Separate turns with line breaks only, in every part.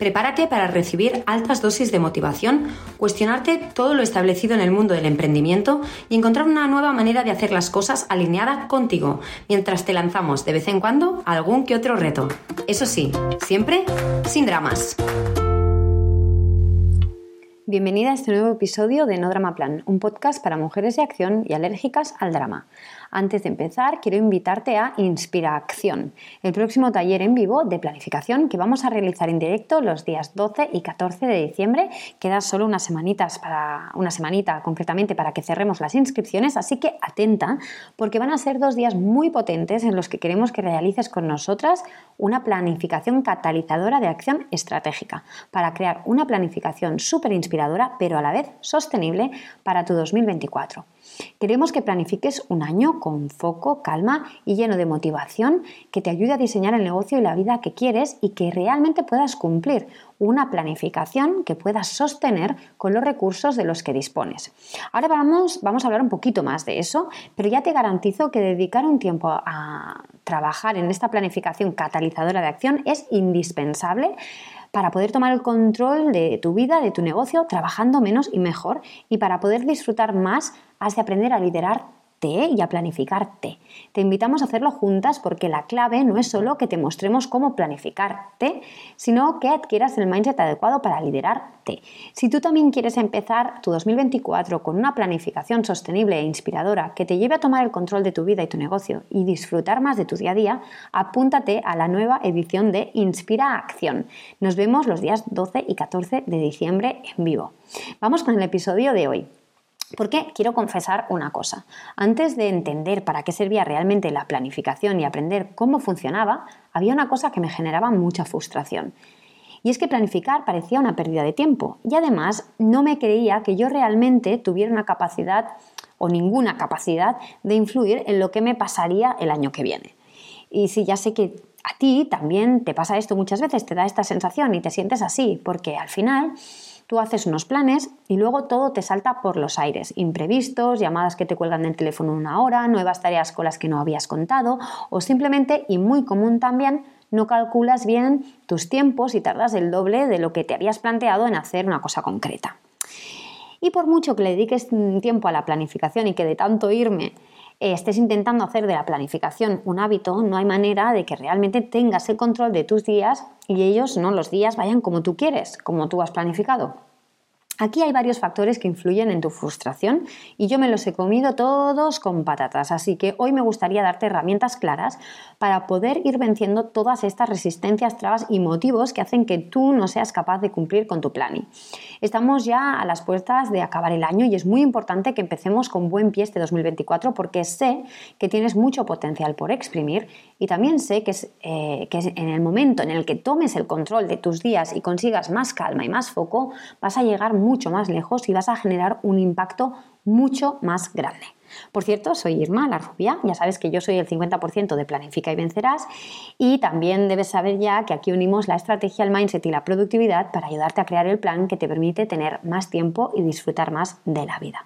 Prepárate para recibir altas dosis de motivación, cuestionarte todo lo establecido en el mundo del emprendimiento y encontrar una nueva manera de hacer las cosas alineada contigo, mientras te lanzamos de vez en cuando algún que otro reto. Eso sí, siempre sin dramas. Bienvenida a este nuevo episodio de No Drama Plan, un podcast para mujeres de acción y alérgicas al drama. Antes de empezar, quiero invitarte a Inspira Acción, el próximo taller en vivo de planificación que vamos a realizar en directo los días 12 y 14 de diciembre. Queda solo unas semanitas para una semanita concretamente para que cerremos las inscripciones, así que atenta porque van a ser dos días muy potentes en los que queremos que realices con nosotras una planificación catalizadora de acción estratégica para crear una planificación súper inspiradora pero a la vez sostenible para tu 2024. Queremos que planifiques un año con foco, calma y lleno de motivación que te ayude a diseñar el negocio y la vida que quieres y que realmente puedas cumplir una planificación que puedas sostener con los recursos de los que dispones. Ahora vamos, vamos a hablar un poquito más de eso, pero ya te garantizo que dedicar un tiempo a trabajar en esta planificación catalizadora de acción es indispensable para poder tomar el control de tu vida, de tu negocio, trabajando menos y mejor y para poder disfrutar más has de aprender a liderar y a planificarte. Te invitamos a hacerlo juntas porque la clave no es solo que te mostremos cómo planificarte, sino que adquieras el mindset adecuado para liderarte. Si tú también quieres empezar tu 2024 con una planificación sostenible e inspiradora que te lleve a tomar el control de tu vida y tu negocio y disfrutar más de tu día a día, apúntate a la nueva edición de Inspira Acción. Nos vemos los días 12 y 14 de diciembre en vivo. Vamos con el episodio de hoy. Porque quiero confesar una cosa. Antes de entender para qué servía realmente la planificación y aprender cómo funcionaba, había una cosa que me generaba mucha frustración. Y es que planificar parecía una pérdida de tiempo. Y además no me creía que yo realmente tuviera una capacidad o ninguna capacidad de influir en lo que me pasaría el año que viene. Y si ya sé que a ti también te pasa esto muchas veces, te da esta sensación y te sientes así, porque al final Tú haces unos planes y luego todo te salta por los aires. Imprevistos, llamadas que te cuelgan del teléfono una hora, nuevas tareas con las que no habías contado o simplemente, y muy común también, no calculas bien tus tiempos y tardas el doble de lo que te habías planteado en hacer una cosa concreta. Y por mucho que le dediques tiempo a la planificación y que de tanto irme estés intentando hacer de la planificación un hábito, no hay manera de que realmente tengas el control de tus días y ellos, no, los días vayan como tú quieres, como tú has planificado. Aquí hay varios factores que influyen en tu frustración y yo me los he comido todos con patatas, así que hoy me gustaría darte herramientas claras para poder ir venciendo todas estas resistencias, trabas y motivos que hacen que tú no seas capaz de cumplir con tu plan. Estamos ya a las puertas de acabar el año y es muy importante que empecemos con buen pie este 2024 porque sé que tienes mucho potencial por exprimir y también sé que, es, eh, que en el momento en el que tomes el control de tus días y consigas más calma y más foco, vas a llegar mucho más lejos y vas a generar un impacto mucho más grande. Por cierto, soy Irma, la rubia, ya sabes que yo soy el 50% de Planifica y Vencerás y también debes saber ya que aquí unimos la estrategia, el mindset y la productividad para ayudarte a crear el plan que te permite tener más tiempo y disfrutar más de la vida.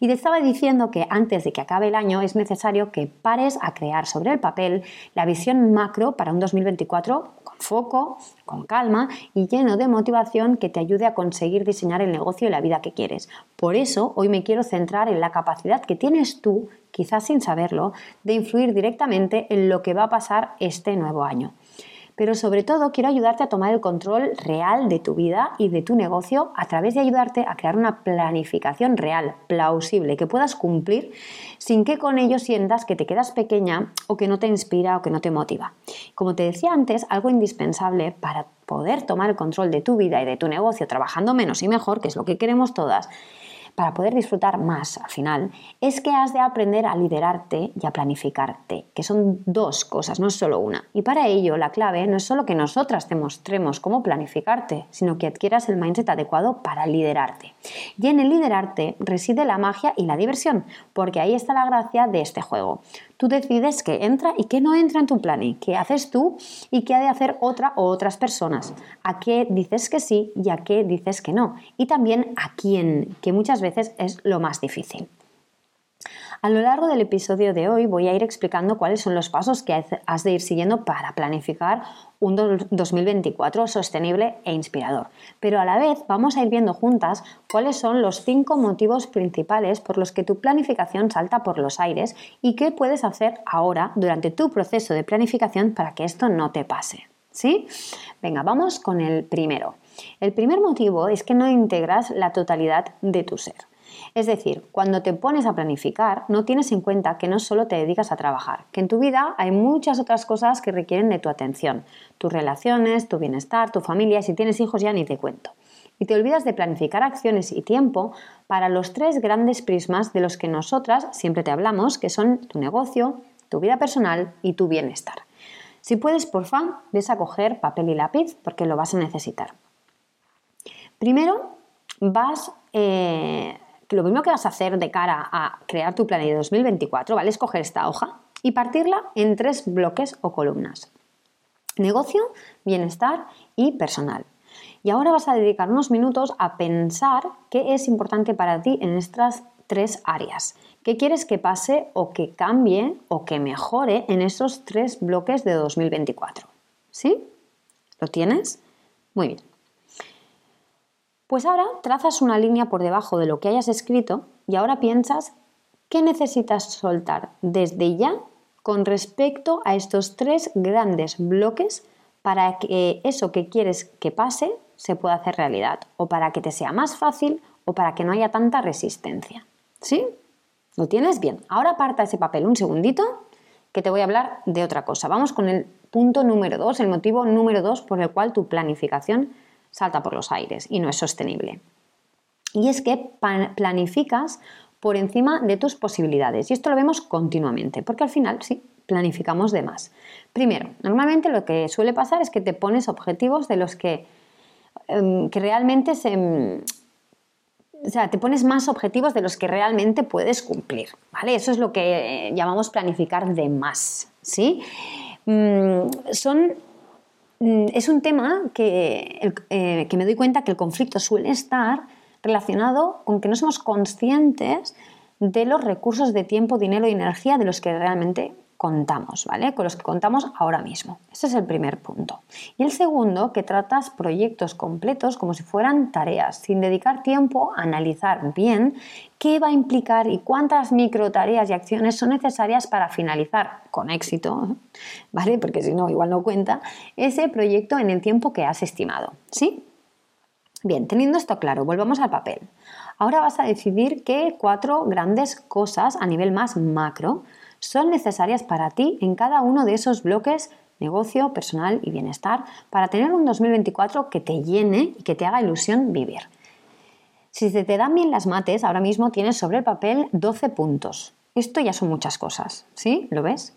Y te estaba diciendo que antes de que acabe el año es necesario que pares a crear sobre el papel la visión macro para un 2024 con foco, con calma y lleno de motivación que te ayude a conseguir diseñar el negocio y la vida que quieres. Por eso hoy me quiero centrar en la capacidad que tienes tú, quizás sin saberlo, de influir directamente en lo que va a pasar este nuevo año. Pero sobre todo quiero ayudarte a tomar el control real de tu vida y de tu negocio a través de ayudarte a crear una planificación real, plausible, que puedas cumplir sin que con ello sientas que te quedas pequeña o que no te inspira o que no te motiva. Como te decía antes, algo indispensable para poder tomar el control de tu vida y de tu negocio trabajando menos y mejor, que es lo que queremos todas, para poder disfrutar más al final, es que has de aprender a liderarte y a planificarte, que son dos cosas, no solo una. Y para ello la clave no es solo que nosotras te mostremos cómo planificarte, sino que adquieras el mindset adecuado para liderarte. Y en el liderarte reside la magia y la diversión, porque ahí está la gracia de este juego. Tú decides qué entra y qué no entra en tu plan y qué haces tú y qué ha de hacer otra o otras personas. A qué dices que sí y a qué dices que no. Y también a quién, que muchas veces es lo más difícil. A lo largo del episodio de hoy voy a ir explicando cuáles son los pasos que has de ir siguiendo para planificar un 2024 sostenible e inspirador. Pero a la vez vamos a ir viendo juntas cuáles son los cinco motivos principales por los que tu planificación salta por los aires y qué puedes hacer ahora durante tu proceso de planificación para que esto no te pase. ¿Sí? Venga, vamos con el primero. El primer motivo es que no integras la totalidad de tu ser. Es decir, cuando te pones a planificar, no tienes en cuenta que no solo te dedicas a trabajar, que en tu vida hay muchas otras cosas que requieren de tu atención, tus relaciones, tu bienestar, tu familia, si tienes hijos ya ni te cuento. Y te olvidas de planificar acciones y tiempo para los tres grandes prismas de los que nosotras siempre te hablamos, que son tu negocio, tu vida personal y tu bienestar. Si puedes, porfa, ves a coger papel y lápiz porque lo vas a necesitar. Primero, vas eh, lo primero que vas a hacer de cara a crear tu plan de 2024, ¿vale? Es coger esta hoja y partirla en tres bloques o columnas. Negocio, bienestar y personal. Y ahora vas a dedicar unos minutos a pensar qué es importante para ti en estas tres áreas. ¿Qué quieres que pase o que cambie o que mejore en esos tres bloques de 2024? ¿Sí? ¿Lo tienes? Muy bien. Pues ahora trazas una línea por debajo de lo que hayas escrito y ahora piensas qué necesitas soltar desde ya con respecto a estos tres grandes bloques para que eso que quieres que pase se pueda hacer realidad o para que te sea más fácil o para que no haya tanta resistencia. ¿Sí? ¿Lo tienes bien? Ahora aparta ese papel un segundito que te voy a hablar de otra cosa. Vamos con el punto número dos, el motivo número dos por el cual tu planificación salta por los aires y no es sostenible. Y es que planificas por encima de tus posibilidades. Y esto lo vemos continuamente, porque al final sí, planificamos de más. Primero, normalmente lo que suele pasar es que te pones objetivos de los que, em, que realmente se... Em, o sea, te pones más objetivos de los que realmente puedes cumplir, ¿vale? Eso es lo que llamamos planificar de más. Mm, son es un tema eh, que, me doy cuenta que el conflicto suele estar relacionado con que no somos conscientes de los recursos de tiempo, dinero y energía de los que realmente contamos, ¿vale? Con los que contamos ahora mismo. Ese es el primer punto. Y el segundo, que tratas proyectos completos como si fueran tareas, sin dedicar tiempo a analizar bien qué va a implicar y cuántas micro tareas y acciones son necesarias para finalizar con éxito, ¿vale? Porque si no, igual no cuenta, ese proyecto en el tiempo que has estimado, ¿sí? Bien, teniendo esto claro, volvamos al papel. Ahora vas a decidir qué cuatro grandes cosas a nivel más macro son necesarias para ti en cada uno de esos bloques negocio, personal y bienestar para tener un 2024 que te llene y que te haga ilusión vivir. Si se te dan bien las mates, ahora mismo tienes sobre el papel 12 puntos. Esto ya son muchas cosas, ¿sí? ¿Lo ves?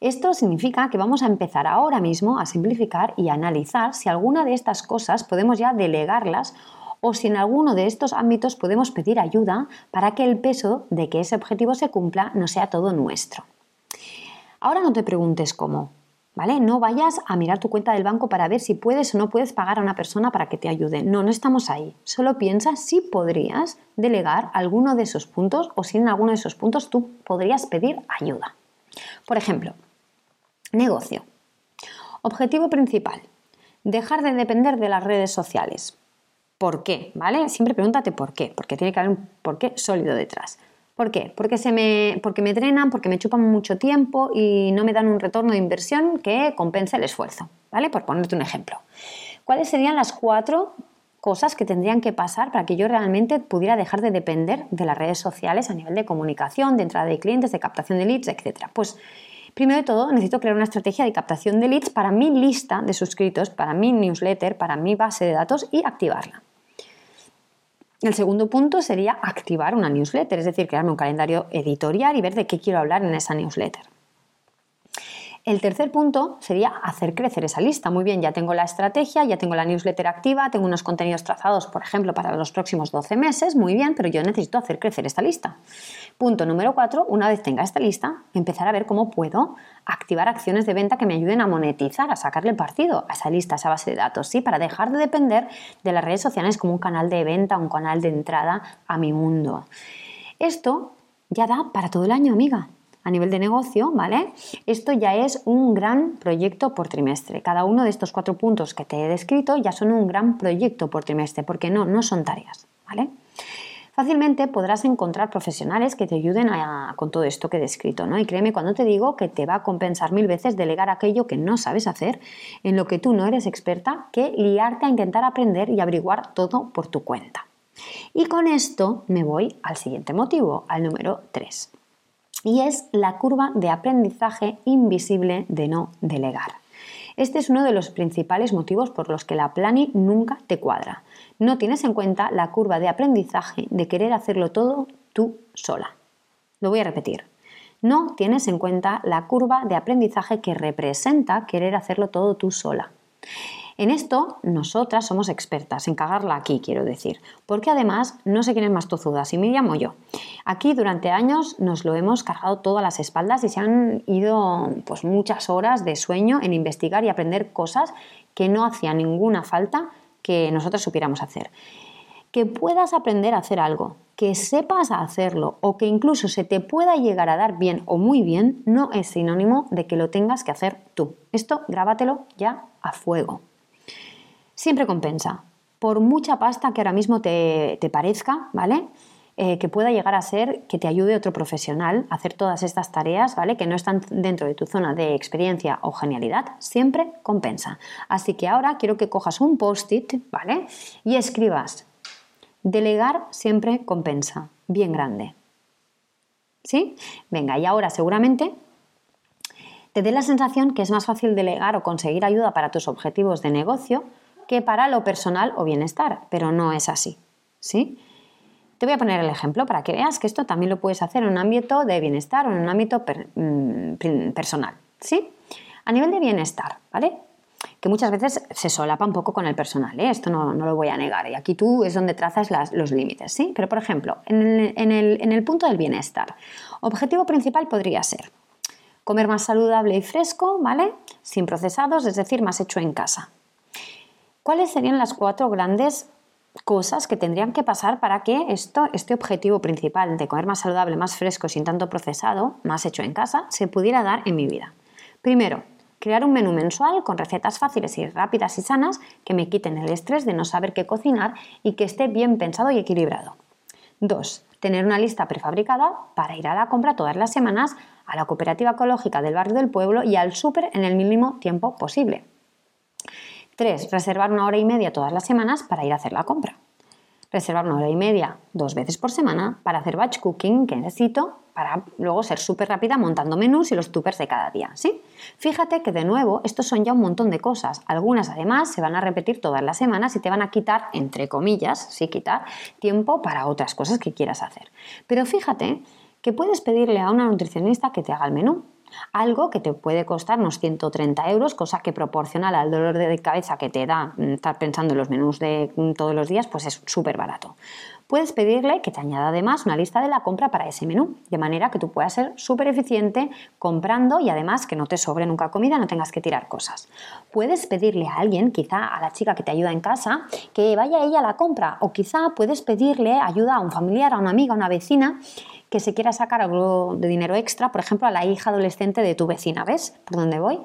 Esto significa que vamos a empezar ahora mismo a simplificar y analizar si alguna de estas cosas podemos ya delegarlas o si en alguno de estos ámbitos podemos pedir ayuda para que el peso de que ese objetivo se cumpla no sea todo nuestro. Ahora no te preguntes cómo, ¿vale? No vayas a mirar tu cuenta del banco para ver si puedes o no puedes pagar a una persona para que te ayude. No, no estamos ahí. Solo piensa si podrías delegar alguno de esos puntos o si en alguno de esos puntos tú podrías pedir ayuda. Por ejemplo, negocio. Objetivo principal. Dejar de depender de las redes sociales. ¿Por qué? ¿Vale? Siempre pregúntate por qué, porque tiene que haber un por qué sólido detrás. ¿Por qué? Porque, se me, porque me drenan, porque me chupan mucho tiempo y no me dan un retorno de inversión que compense el esfuerzo, ¿vale? Por ponerte un ejemplo. ¿Cuáles serían las cuatro cosas que tendrían que pasar para que yo realmente pudiera dejar de depender de las redes sociales a nivel de comunicación, de entrada de clientes, de captación de leads, etcétera? Pues primero de todo necesito crear una estrategia de captación de leads para mi lista de suscritos, para mi newsletter, para mi base de datos y activarla. El segundo punto sería activar una newsletter, es decir, crearme un calendario editorial y ver de qué quiero hablar en esa newsletter. El tercer punto sería hacer crecer esa lista. Muy bien, ya tengo la estrategia, ya tengo la newsletter activa, tengo unos contenidos trazados, por ejemplo, para los próximos 12 meses. Muy bien, pero yo necesito hacer crecer esta lista. Punto número cuatro, una vez tenga esta lista, empezar a ver cómo puedo activar acciones de venta que me ayuden a monetizar, a sacarle partido a esa lista, a esa base de datos, ¿sí? Para dejar de depender de las redes sociales como un canal de venta, un canal de entrada a mi mundo. Esto ya da para todo el año, amiga a nivel de negocio, ¿vale? Esto ya es un gran proyecto por trimestre. Cada uno de estos cuatro puntos que te he descrito ya son un gran proyecto por trimestre, porque no, no son tareas, ¿vale? Fácilmente podrás encontrar profesionales que te ayuden con todo esto que he descrito, ¿no? Y créeme cuando te digo que te va a compensar mil veces delegar aquello que no sabes hacer, en lo que tú no eres experta, que liarte a intentar aprender y averiguar todo por tu cuenta. Y con esto me voy al siguiente motivo, al número 3 y es la curva de aprendizaje invisible de no delegar. Este es uno de los principales motivos por los que la Plani nunca te cuadra. No tienes en cuenta la curva de aprendizaje de querer hacerlo todo tú sola. Lo voy a repetir. No tienes en cuenta la curva de aprendizaje que representa querer hacerlo todo tú sola. En esto, nosotras somos expertas en cagarla aquí, quiero decir, porque además no sé quién es más tozuda, si Miriam o yo. Aquí durante años nos lo hemos cargado todo a las espaldas y se han ido pues muchas horas de sueño en investigar y aprender cosas que no hacía ninguna falta que nosotras supiéramos hacer. Que puedas aprender a hacer algo, que sepas hacerlo o que incluso se te pueda llegar a dar bien o muy bien, no es sinónimo de que lo tengas que hacer tú. Esto grábatelo ya a fuego siempre compensa. Por mucha pasta que ahora mismo te, parezca, ¿vale? Eh, que pueda llegar a ser que te ayude otro profesional a hacer todas estas tareas, ¿vale? Que no están dentro de tu zona de experiencia o genialidad, siempre compensa. Así que ahora quiero que cojas un post-it, ¿vale? Y escribas, delegar siempre compensa, bien grande. ¿Sí? Venga, y ahora seguramente te dé la sensación que es más fácil delegar o conseguir ayuda para tus objetivos de negocio que para lo personal o bienestar, pero no es así. ¿sí? Te voy a poner el ejemplo para que veas que esto también lo puedes hacer en un ámbito de bienestar o en un ámbito mm, personal. ¿sí? A nivel de bienestar, ¿vale? Que muchas veces se solapa un poco con el personal, ¿eh? esto no, lo voy a negar, y aquí tú es donde trazas los límites, ¿sí? Pero, por ejemplo, en el, en el punto del bienestar, objetivo principal podría ser comer más saludable y fresco, ¿vale? Sin procesados, es decir, más hecho en casa. ¿Cuáles serían las cuatro grandes cosas que tendrían que pasar para que esto, este objetivo principal de comer más saludable, más fresco, sin tanto procesado, más hecho en casa, se pudiera dar en mi vida? Primero, crear un menú mensual con recetas fáciles y rápidas y sanas que me quiten el estrés de no saber qué cocinar y que esté bien pensado y equilibrado. Dos, tener una lista prefabricada para ir a la compra todas las semanas a la cooperativa ecológica del barrio del pueblo y al súper en el mínimo tiempo posible. 3. Reservar una hora y media todas las semanas para ir a hacer la compra. Reservar una hora y media dos veces por semana para hacer batch cooking que necesito para luego ser súper rápida montando menús y los tuppers de cada día. ¿sí? Fíjate que de nuevo estos son ya un montón de cosas. Algunas además se van a repetir todas las semanas y te van a quitar, entre comillas, sí quitar, tiempo para otras cosas que quieras hacer. Pero fíjate que puedes pedirle a una nutricionista que te haga el menú algo que te puede costar unos 130 euros, cosa que proporcional al dolor de cabeza que te da mm, estar pensando en los menús de mm, todos los días, pues es súper barato. Puedes pedirle que te añada además una lista de la compra para ese menú, de manera que tú puedas ser súper eficiente comprando y además que no te sobre nunca comida, no tengas que tirar cosas. Puedes pedirle a alguien, quizá a la chica que te ayuda en casa, que vaya ella a la compra o quizá puedes pedirle ayuda a un familiar, a una amiga, a una vecina que se quiera sacar algo de dinero extra, por ejemplo, a la hija adolescente de tu vecina, ¿ves? ¿Por dónde voy?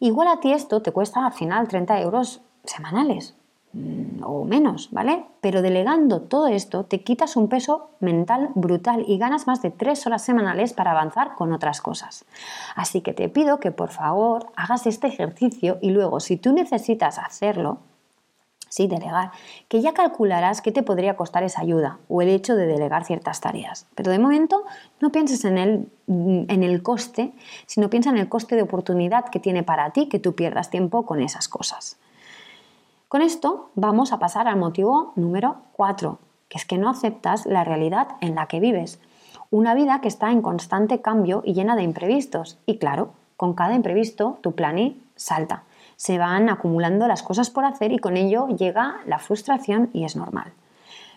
Igual a ti esto te cuesta al final 30 euros semanales. mm, o menos, ¿vale? Pero delegando todo esto te quitas un peso mental brutal y ganas más de tres horas semanales para avanzar con otras cosas. Así que te pido que por favor hagas este ejercicio y luego si tú necesitas hacerlo, sí, delegar, que ya calcularás qué te podría costar esa ayuda o el hecho de delegar ciertas tareas. Pero de momento no pienses en el, en el coste, sino piensa en el coste de oportunidad que tiene para ti que tú pierdas tiempo con esas cosas. Con esto vamos a pasar al motivo número 4, que es que no aceptas la realidad en la que vives. Una vida que está en constante cambio y llena de imprevistos. Y claro, con cada imprevisto tu plan salta se van acumulando las cosas por hacer y con ello llega la frustración y es normal.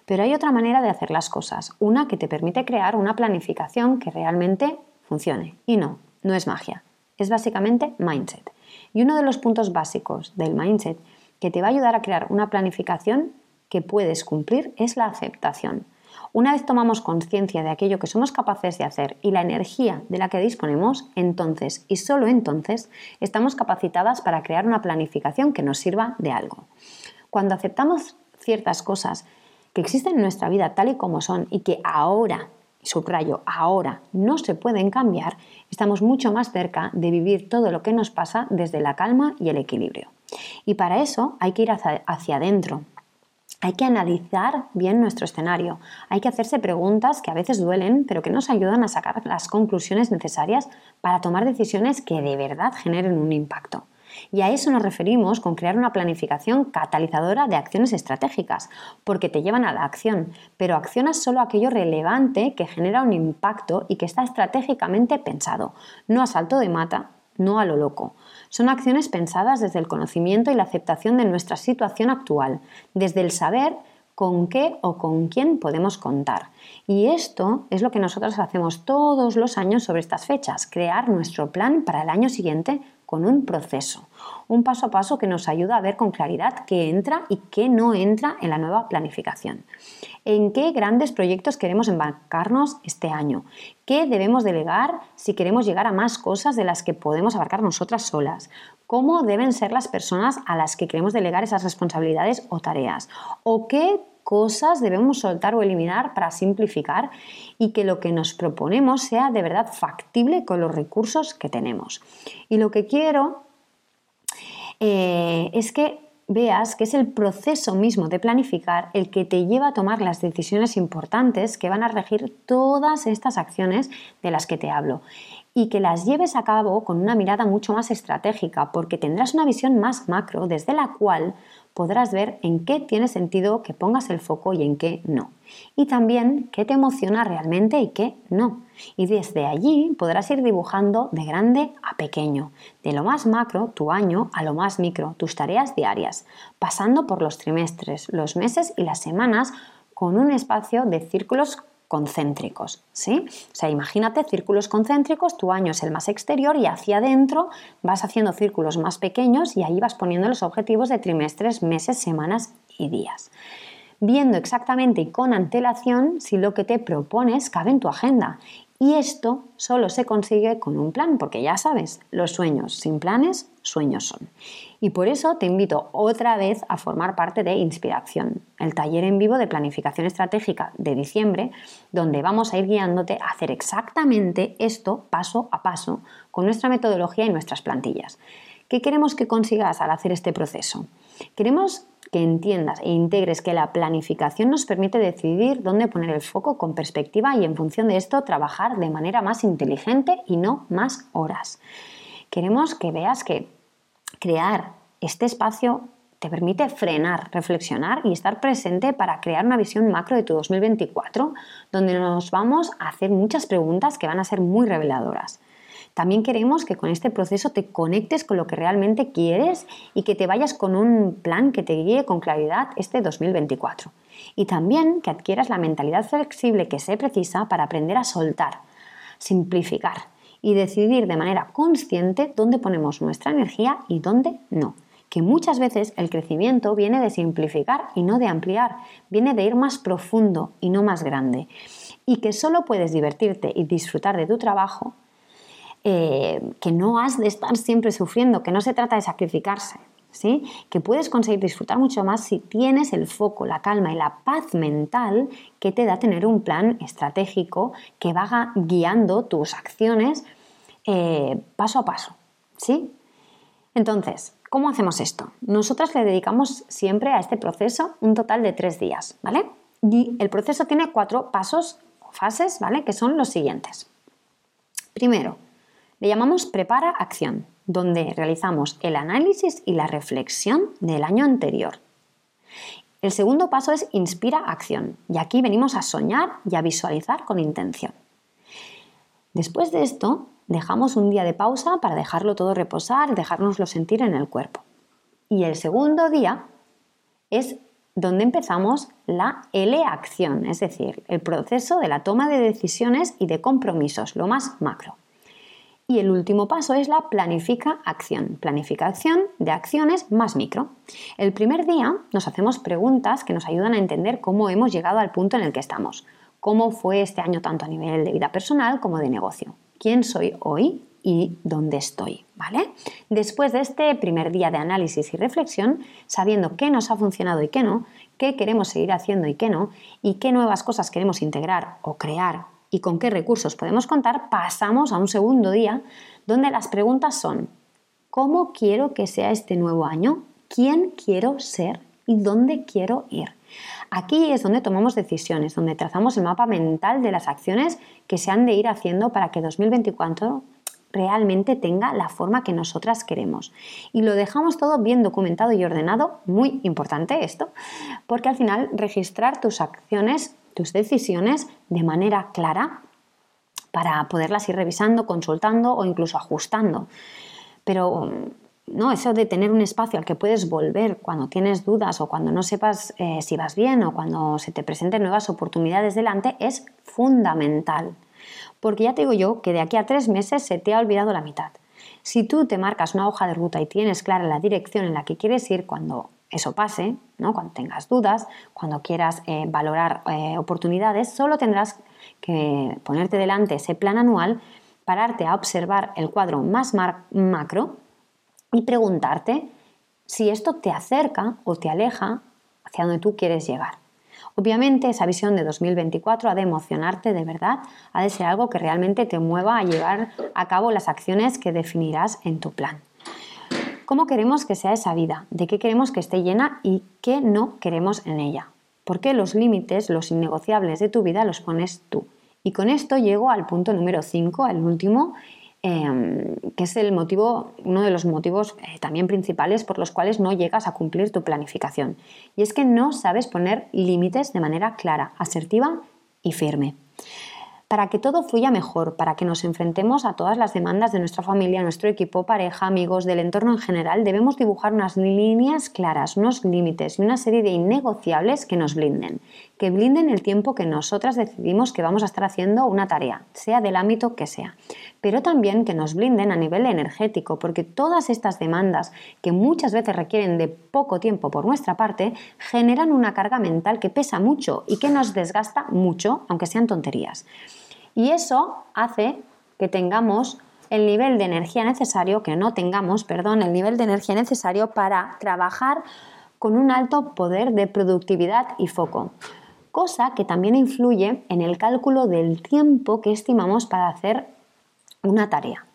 Pero hay otra manera de hacer las cosas, una que te permite crear una planificación que realmente funcione. Y no, no es magia, es básicamente mindset. Y uno de los puntos básicos del mindset que te va a ayudar a crear una planificación que puedes cumplir es la aceptación. Una vez tomamos conciencia de aquello que somos capaces de hacer y la energía de la que disponemos, entonces y solo entonces estamos capacitadas para crear una planificación que nos sirva de algo. Cuando aceptamos ciertas cosas que existen en nuestra vida tal y como son y que ahora, subrayo, ahora no se pueden cambiar, estamos mucho más cerca de vivir todo lo que nos pasa desde la calma y el equilibrio. Y para eso hay que ir hacia, hacia adentro, hay que analizar bien nuestro escenario, hay que hacerse preguntas que a veces duelen, pero que nos ayudan a sacar las conclusiones necesarias para tomar decisiones que de verdad generen un impacto. Y a eso nos referimos con crear una planificación catalizadora de acciones estratégicas, porque te llevan a la acción, pero accionas solo aquello relevante que genera un impacto y que está estratégicamente pensado, no a salto de mata, no a lo loco. Son acciones pensadas desde el conocimiento y la aceptación de nuestra situación actual, desde el saber con qué o con quién podemos contar. Y esto es lo que nosotros hacemos todos los años sobre estas fechas, crear nuestro plan para el año siguiente con un proceso, un paso a paso que nos ayuda a ver con claridad qué entra y qué no entra en la nueva planificación. En qué grandes proyectos queremos embarcarnos este año, qué debemos delegar si queremos llegar a más cosas de las que podemos abarcar nosotras solas, cómo deben ser las personas a las que queremos delegar esas responsabilidades o tareas, o qué cosas debemos soltar o eliminar para simplificar y que lo que nos proponemos sea de verdad factible con los recursos que tenemos. Y lo que quiero eh, es que veas que es el proceso mismo de planificar el que te lleva a tomar las decisiones importantes que van a regir todas estas acciones de las que te hablo y que las lleves a cabo con una mirada mucho más estratégica porque tendrás una visión más macro desde la cual podrás ver en qué tiene sentido que pongas el foco y en qué no. Y también qué te emociona realmente y qué no. Y desde allí podrás ir dibujando de grande a pequeño, de lo más macro, tu año, a lo más micro, tus tareas diarias, pasando por los trimestres, los meses y las semanas con un espacio de círculos concéntricos, ¿sí? O sea, imagínate círculos concéntricos, tu año es el más exterior y hacia adentro vas haciendo círculos más pequeños y ahí vas poniendo los objetivos de trimestres, meses, semanas y días. Viendo exactamente y con antelación si lo que te propones cabe en tu agenda y esto solo se consigue con un plan, porque ya sabes, los sueños sin planes, sueños son. Y por eso te invito otra vez a formar parte de Inspiración, el taller en vivo de planificación estratégica de diciembre, donde vamos a ir guiándote a hacer exactamente esto paso a paso con nuestra metodología y nuestras plantillas. ¿Qué queremos que consigas al hacer este proceso? Queremos que entiendas e integres que la planificación nos permite decidir dónde poner el foco con perspectiva y en función de esto trabajar de manera más inteligente y no más horas. Queremos que veas que crear este espacio te permite frenar, reflexionar y estar presente para crear una visión macro de tu 2024, donde nos vamos a hacer muchas preguntas que van a ser muy reveladoras. También queremos que con este proceso te conectes con lo que realmente quieres y que te vayas con un plan que te guíe con claridad este 2024. Y también que adquieras la mentalidad flexible que se precisa para aprender a soltar, simplificar y decidir de manera consciente dónde ponemos nuestra energía y dónde no que muchas veces el crecimiento viene de simplificar y no de ampliar, viene de ir más profundo y no más grande, y que solo puedes divertirte y disfrutar de tu trabajo eh, que no has de estar siempre sufriendo, que no se trata de sacrificarse, ¿sí? Que puedes conseguir disfrutar mucho más si tienes el foco, la calma y la paz mental que te da tener un plan estratégico que va guiando tus acciones eh, paso a paso, ¿sí? Entonces, ¿cómo hacemos esto? Nosotras le dedicamos siempre a este proceso un total de tres días, ¿vale? Y el proceso tiene cuatro pasos o fases, ¿vale? Que son los siguientes. Primero, le llamamos prepara acción, donde realizamos el análisis y la reflexión del año anterior. El segundo paso es inspira acción, y aquí venimos a soñar y a visualizar con intención. Después de esto, dejamos un día de pausa para dejarlo todo reposar dejárnoslo sentir en el cuerpo. Y el segundo día es donde empezamos la L-acción, es decir, el proceso de la toma de decisiones y de compromisos, lo más macro. Y el último paso es la planifica acción, planificación de acciones más micro. El primer día nos hacemos preguntas que nos ayudan a entender cómo hemos llegado al punto en el que estamos, cómo fue este año tanto a nivel de vida personal como de negocio, quién soy hoy y dónde estoy, ¿vale? Después de este primer día de análisis y reflexión, sabiendo qué nos ha funcionado y qué no, qué queremos seguir haciendo y qué no, y qué nuevas cosas queremos integrar o crear y con qué recursos podemos contar, pasamos a un segundo día donde las preguntas son, ¿cómo quiero que sea este nuevo año? ¿Quién quiero ser? ¿Y dónde quiero ir? Aquí es donde tomamos decisiones, donde trazamos el mapa mental de las acciones que se han de ir haciendo para que 2024 realmente tenga la forma que nosotras queremos. Y lo dejamos todo bien documentado y ordenado, muy importante esto, porque al final registrar tus acciones tus decisiones de manera clara para poderlas ir revisando, consultando o incluso ajustando. Pero no, eso de tener un espacio al que puedes volver cuando tienes dudas o cuando no sepas eh, si vas bien o cuando se te presenten nuevas oportunidades delante es fundamental. Porque ya te digo yo que de aquí a tres meses se te ha olvidado la mitad. Si tú te marcas una hoja de ruta y tienes clara la dirección en la que quieres ir cuando eso pase, ¿no? cuando tengas dudas, cuando quieras eh, valorar eh, oportunidades, solo tendrás que ponerte delante ese plan anual, pararte a observar el cuadro más macro y preguntarte si esto te acerca o te aleja hacia donde tú quieres llegar. Obviamente esa visión de 2024 ha de emocionarte de verdad, ha de ser algo que realmente te mueva a llevar a cabo las acciones que definirás en tu plan cómo queremos que sea esa vida, de qué queremos que esté llena y qué no queremos en ella. Porque los límites, los innegociables de tu vida los pones tú. Y con esto llego al punto número 5, al último, em, que es el motivo, uno de los motivos eh, también principales por los cuales no llegas a cumplir tu planificación. Y es que no sabes poner límites de manera clara, asertiva y firme para que todo fluya mejor, para que nos enfrentemos a todas las demandas de nuestra familia, nuestro equipo, pareja, amigos, del entorno en general, debemos dibujar unas líneas claras, unos límites y una serie de innegociables que nos blinden, que blinden el tiempo que nosotras decidimos que vamos a estar haciendo una tarea, sea del ámbito que sea, pero también que nos blinden a nivel energético, porque todas estas demandas que muchas veces requieren de poco tiempo por nuestra parte, generan una carga mental que pesa mucho y que nos desgasta mucho, aunque sean tonterías. Y eso hace que tengamos el nivel de energía necesario, que no tengamos, perdón, el nivel de energía necesario para trabajar con un alto poder de productividad y foco, cosa que también influye en el cálculo del tiempo que estimamos para hacer una tarea.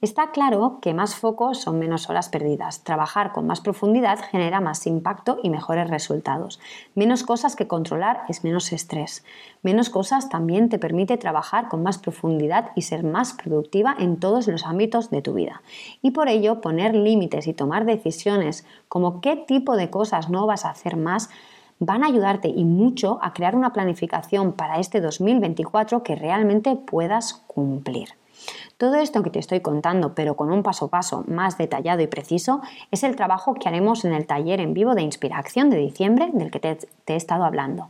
Está claro que más focos son menos horas perdidas. Trabajar con más profundidad genera más impacto y mejores resultados. Menos cosas que controlar es menos estrés. Menos cosas también te permite trabajar con más profundidad y ser más productiva en todos los ámbitos de tu vida. Y por ello poner límites y tomar decisiones como qué tipo de cosas no vas a hacer más van a ayudarte y mucho a crear una planificación para este 2024 que realmente puedas cumplir. Todo esto que te estoy contando, pero con un paso a paso más detallado y preciso, es el trabajo que haremos en el taller en vivo de Inspiración de diciembre del que te, he estado hablando.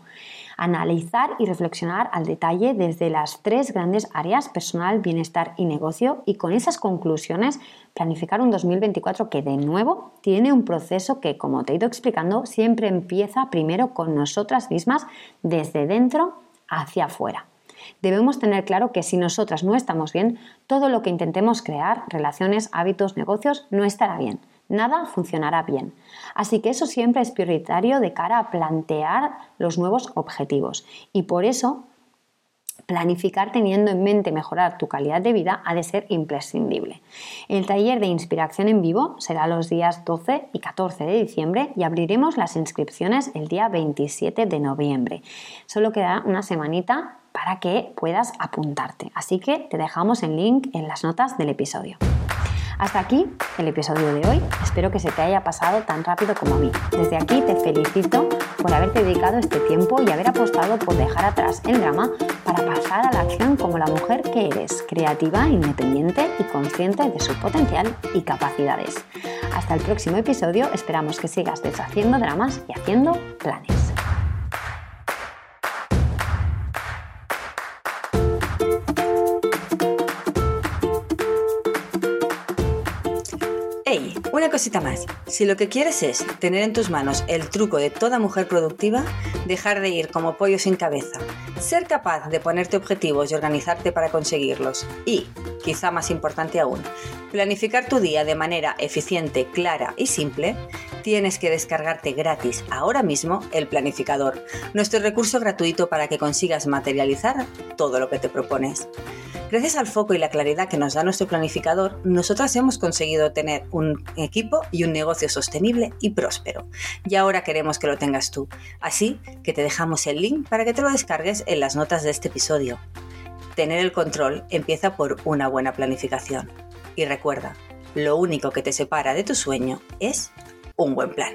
Analizar y reflexionar al detalle desde las tres grandes áreas, personal, bienestar y negocio, y con esas conclusiones planificar un 2024 que de nuevo tiene un proceso que, como te he ido explicando, siempre empieza primero con nosotras mismas desde dentro hacia afuera. Debemos tener claro que si nosotras no estamos bien, todo lo que intentemos crear, relaciones, hábitos, negocios, no estará bien. nada funcionará bien. Así que eso siempre es prioritario de cara a plantear los nuevos objetivos. Y por eso planificar teniendo en mente mejorar tu calidad de vida ha de ser imprescindible. El taller de inspiración en vivo será los días 12 y 14 de diciembre y abriremos las inscripciones el día 27 de noviembre. Solo queda una semanita para que puedas apuntarte. Así que te dejamos el link en las notas del episodio. Hasta aquí el episodio de hoy. Espero que se te haya pasado tan rápido como a mí. Desde aquí te felicito por haberte dedicado este tiempo y haber apostado por dejar atrás el drama para pasar a la acción como la mujer que eres, creativa, independiente y consciente de su potencial y capacidades. Hasta el próximo episodio, esperamos que sigas deshaciendo dramas y haciendo planes.
Cosita más, si lo que quieres es tener en tus manos el truco de toda mujer productiva, dejar de ir como pollo sin cabeza, ser capaz de ponerte objetivos y organizarte para conseguirlos. Y, quizá más importante aún, planificar tu día de manera eficiente, clara y simple, tienes que descargarte gratis ahora mismo el planificador, nuestro recurso gratuito para que consigas materializar todo lo que te propones. Gracias al foco y la claridad que nos da nuestro planificador, nosotras hemos conseguido tener un equipo y un negocio sostenible y próspero. Y ahora queremos que lo tengas tú. Así que te dejamos el link para que te lo descargues en las notas de este episodio. Tener el control empieza por una buena planificación. Y recuerda, lo único que te separa de tu sueño es un buen plan.